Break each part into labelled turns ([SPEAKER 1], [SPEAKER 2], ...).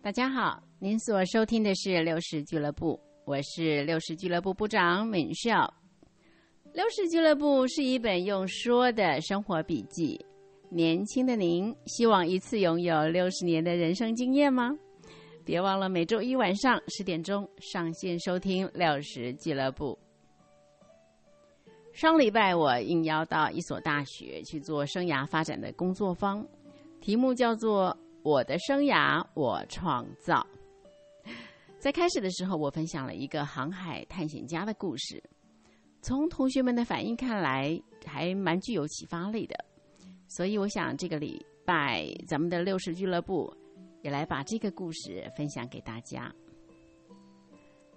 [SPEAKER 1] 大家好，您所收听的是六十俱乐部，我是六十俱乐部部长敏笑。六十俱乐部是一本用说的生活笔记。年轻的您，希望一次拥有六十年的人生经验吗？别忘了每周一晚上十点钟上线收听六十俱乐部。上礼拜我应邀到一所大学去做生涯发展的工作坊，题目叫做。我的生涯，我创造。在开始的时候，我分享了一个航海探险家的故事。从同学们的反应看来，还蛮具有启发力的。所以，我想这个礼拜咱们的六十俱乐部也来把这个故事分享给大家。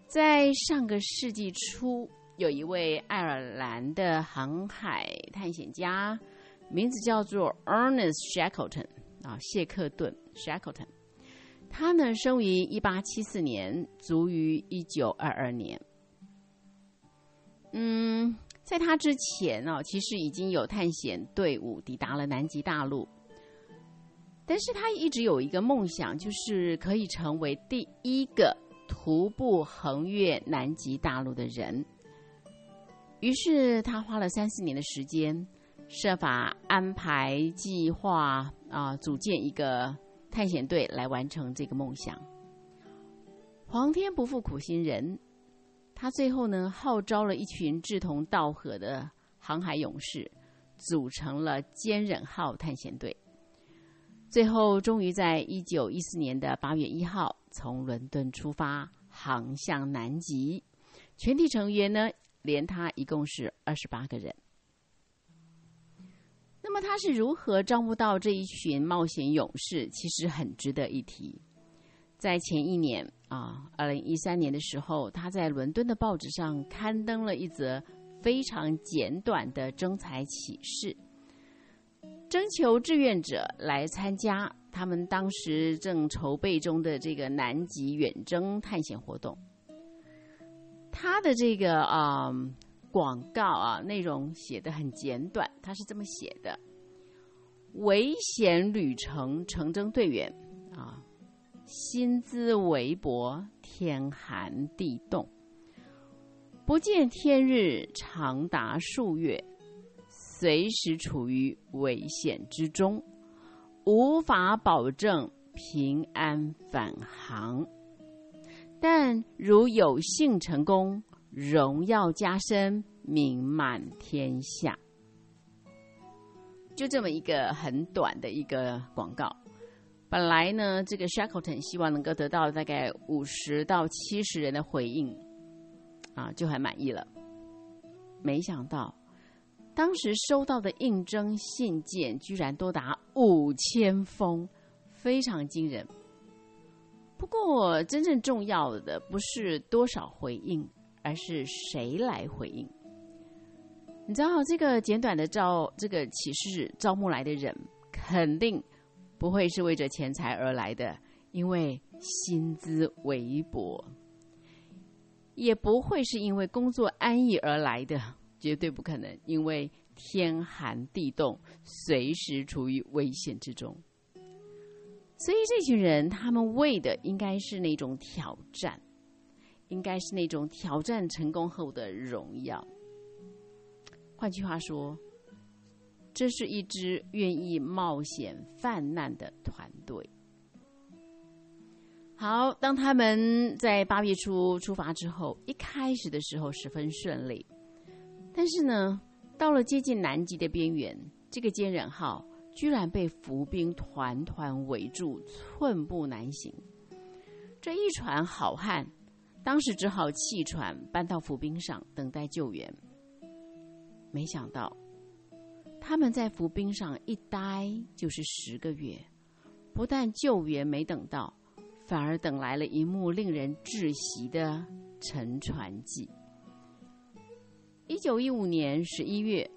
[SPEAKER 1] 在上个世纪初，有一位爱尔兰的航海探险家，名字叫做 Ernest Shackleton。啊，谢克顿 （Shackleton），他呢生于一八七四年，卒于一九二二年。嗯，在他之前呢，其实已经有探险队伍抵达了南极大陆，但是他一直有一个梦想，就是可以成为第一个徒步横越南极大陆的人。于是他花了三四年的时间。设法安排计划啊，组建一个探险队来完成这个梦想。皇天不负苦心人，他最后呢号召了一群志同道合的航海勇士，组成了坚忍号探险队。最后，终于在一九一四年的八月一号从伦敦出发，航向南极。全体成员呢，连他一共是二十八个人。他是如何招募到这一群冒险勇士？其实很值得一提。在前一年啊，二零一三年的时候，他在伦敦的报纸上刊登了一则非常简短的征才启事，征求志愿者来参加他们当时正筹备中的这个南极远征探险活动。他的这个啊。广告啊，内容写的很简短，他是这么写的：危险旅程成征队员啊，薪资微薄，天寒地冻，不见天日长达数月，随时处于危险之中，无法保证平安返航。但如有幸成功。荣耀加身，名满天下。就这么一个很短的一个广告。本来呢，这个 Shackleton 希望能够得到大概五十到七十人的回应，啊，就很满意了。没想到，当时收到的应征信件居然多达五千封，非常惊人。不过，真正重要的不是多少回应。而是谁来回应？你知道这个简短的招这个启示招募来的人，肯定不会是为着钱财而来的，因为薪资微薄；也不会是因为工作安逸而来的，绝对不可能，因为天寒地冻，随时处于危险之中。所以这群人，他们为的应该是那种挑战。应该是那种挑战成功后的荣耀。换句话说，这是一支愿意冒险犯难的团队。好，当他们在八月初出发之后，一开始的时候十分顺利，但是呢，到了接近南极的边缘，这个坚忍号居然被浮冰团团围住，寸步难行。这一船好汉。当时只好弃船搬到浮冰上等待救援。没想到，他们在浮冰上一待就是十个月，不但救援没等到，反而等来了一幕令人窒息的沉船记。一九一五年十一月，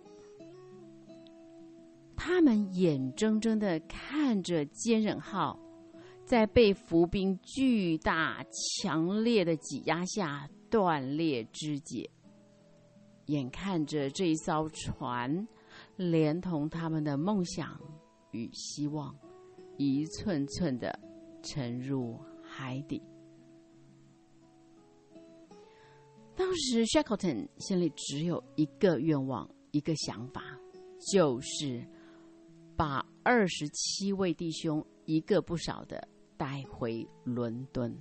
[SPEAKER 1] 他们眼睁睁的看着坚忍号。在被浮冰巨大、强烈的挤压下断裂肢解，眼看着这一艘船，连同他们的梦想与希望，一寸寸的沉入海底。当时 Shackleton 心里只有一个愿望，一个想法，就是把二十七位弟兄一个不少的带回伦敦。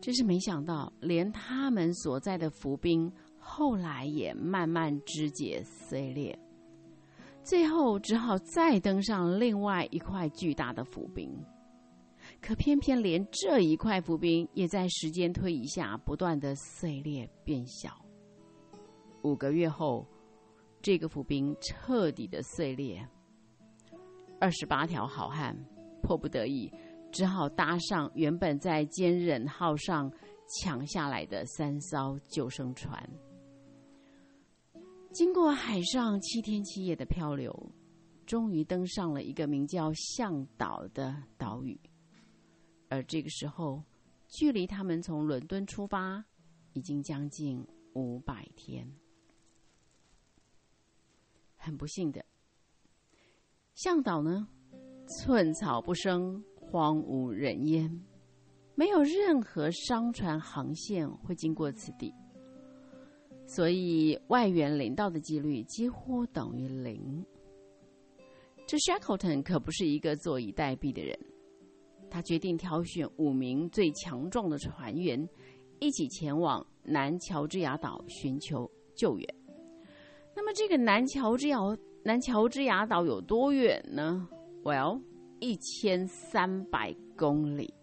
[SPEAKER 1] 真是没想到，连他们所在的伏兵后来也慢慢肢解碎裂，最后只好再登上另外一块巨大的浮冰。可偏偏连这一块浮冰也在时间推移下不断的碎裂变小。五个月后，这个浮冰彻底的碎裂，二十八条好汉迫不得已。只好搭上原本在坚忍号上抢下来的三艘救生船，经过海上七天七夜的漂流，终于登上了一个名叫向岛的岛屿。而这个时候，距离他们从伦敦出发已经将近五百天。很不幸的，向导呢，寸草不生。荒无人烟，没有任何商船航线会经过此地，所以外援领到的几率几乎等于零。这 Shackleton 可不是一个坐以待毙的人，他决定挑选五名最强壮的船员，一起前往南乔治亚岛寻求救援。那么，这个南乔治亚南乔治亚岛有多远呢？Well。一千三百公里，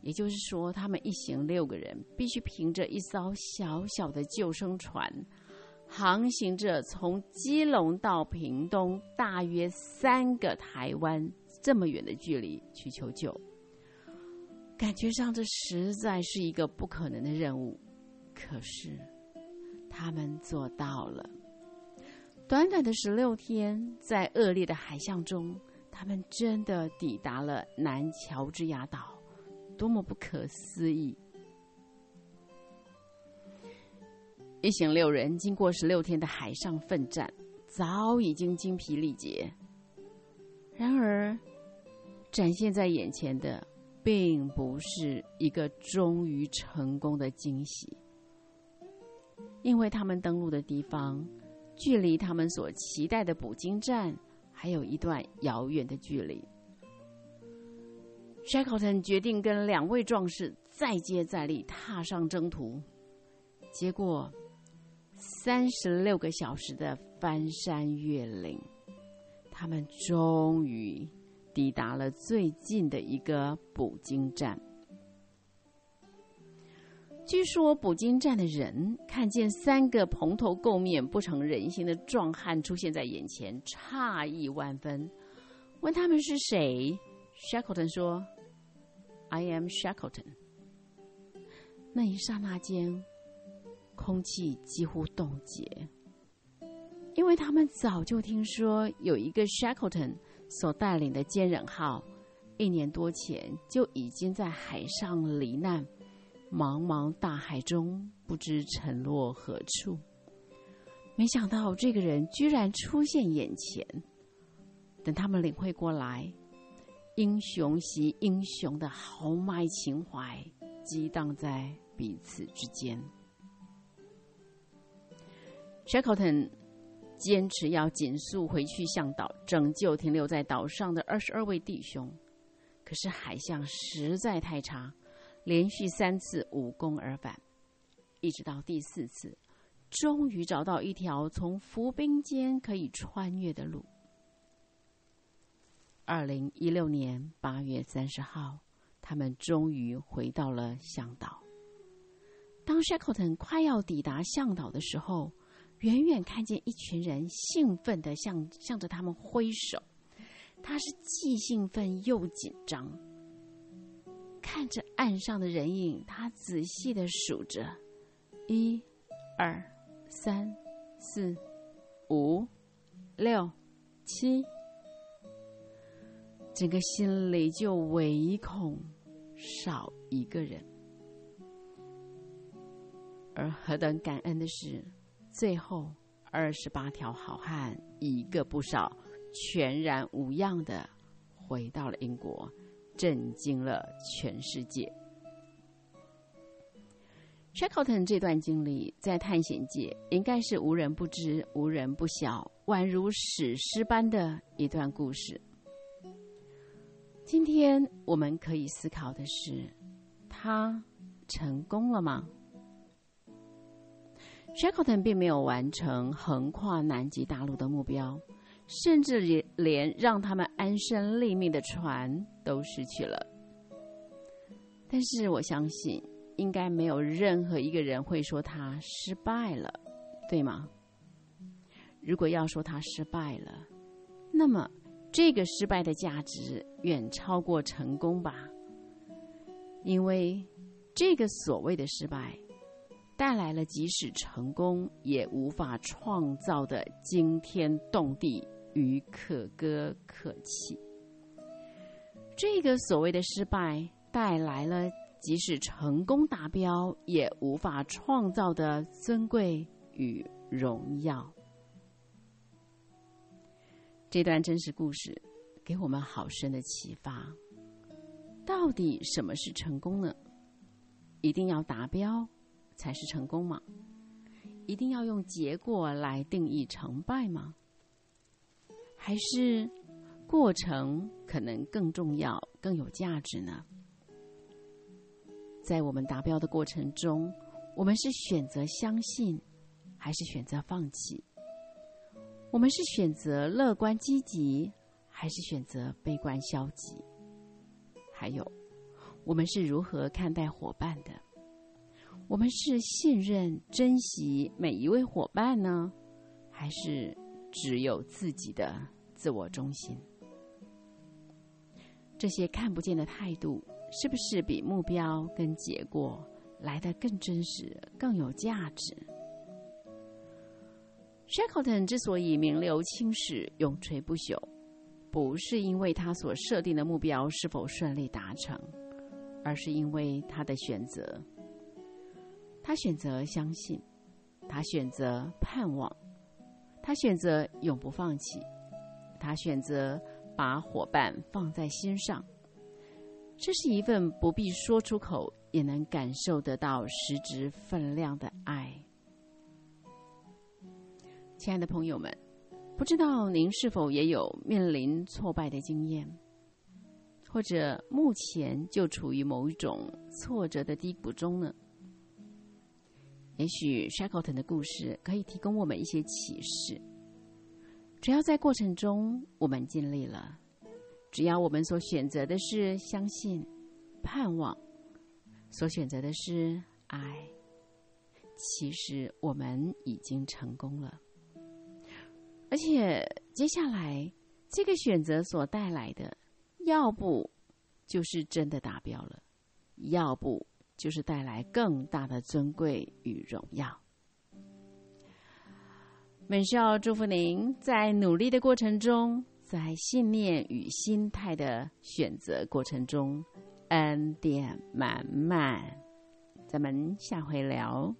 [SPEAKER 1] 也就是说，他们一行六个人必须凭着一艘小小的救生船，航行着从基隆到屏东大约三个台湾这么远的距离去求救。感觉上，这实在是一个不可能的任务，可是他们做到了。短短的十六天，在恶劣的海象中。他们真的抵达了南乔治亚岛，多么不可思议！一行六人经过十六天的海上奋战，早已经精疲力竭。然而，展现在眼前的并不是一个终于成功的惊喜，因为他们登陆的地方，距离他们所期待的捕鲸站。还有一段遥远的距离。Shackleton 决定跟两位壮士再接再厉，踏上征途。结果，三十六个小时的翻山越岭，他们终于抵达了最近的一个捕鲸站。据说捕鲸站的人看见三个蓬头垢面、不成人形的壮汉出现在眼前，诧异万分，问他们是谁。Shackleton 说：“I am Shackleton。”那一刹那间，空气几乎冻结，因为他们早就听说有一个 Shackleton 所带领的坚忍号，一年多前就已经在海上罹难。茫茫大海中，不知沉落何处。没想到这个人居然出现眼前。等他们领会过来，英雄惜英雄的豪迈情怀激荡在彼此之间。Shackleton 坚持要紧速回去向导，拯救停留在岛上的二十二位弟兄。可是海象实在太差。连续三次无功而返，一直到第四次，终于找到一条从浮冰间可以穿越的路。二零一六年八月三十号，他们终于回到了向导。当 Shackleton 快要抵达向导的时候，远远看见一群人兴奋的向向着他们挥手，他是既兴奋又紧张。看着岸上的人影，他仔细的数着：一、二、三、四、五、六、七，整个心里就唯恐少一个人。而何等感恩的是，最后二十八条好汉一个不少，全然无恙的回到了英国。震惊了全世界。Shackleton 这段经历在探险界应该是无人不知、无人不晓，宛如史诗般的一段故事。今天我们可以思考的是，他成功了吗？Shackleton 并没有完成横跨南极大陆的目标，甚至连连让他们安身立命的船都失去了。但是我相信。应该没有任何一个人会说他失败了，对吗？如果要说他失败了，那么这个失败的价值远超过成功吧？因为这个所谓的失败，带来了即使成功也无法创造的惊天动地与可歌可泣。这个所谓的失败带来了。即使成功达标，也无法创造的尊贵与荣耀。这段真实故事给我们好深的启发。到底什么是成功呢？一定要达标才是成功吗？一定要用结果来定义成败吗？还是过程可能更重要、更有价值呢？在我们达标的过程中，我们是选择相信，还是选择放弃？我们是选择乐观积极，还是选择悲观消极？还有，我们是如何看待伙伴的？我们是信任、珍惜每一位伙伴呢，还是只有自己的自我中心？这些看不见的态度。是不是比目标跟结果来的更真实、更有价值？Shackleton 之所以名留青史、永垂不朽，不是因为他所设定的目标是否顺利达成，而是因为他的选择。他选择相信，他选择盼望，他选择永不放弃，他选择把伙伴放在心上。这是一份不必说出口也能感受得到实质分量的爱。亲爱的朋友们，不知道您是否也有面临挫败的经验，或者目前就处于某一种挫折的低谷中呢？也许 Shackleton 的故事可以提供我们一些启示。只要在过程中我们尽力了。只要我们所选择的是相信、盼望，所选择的是爱，其实我们已经成功了。而且接下来这个选择所带来的，要不就是真的达标了，要不就是带来更大的尊贵与荣耀。本校祝福您在努力的过程中。在信念与心态的选择过程中，恩典满满。咱们下回聊。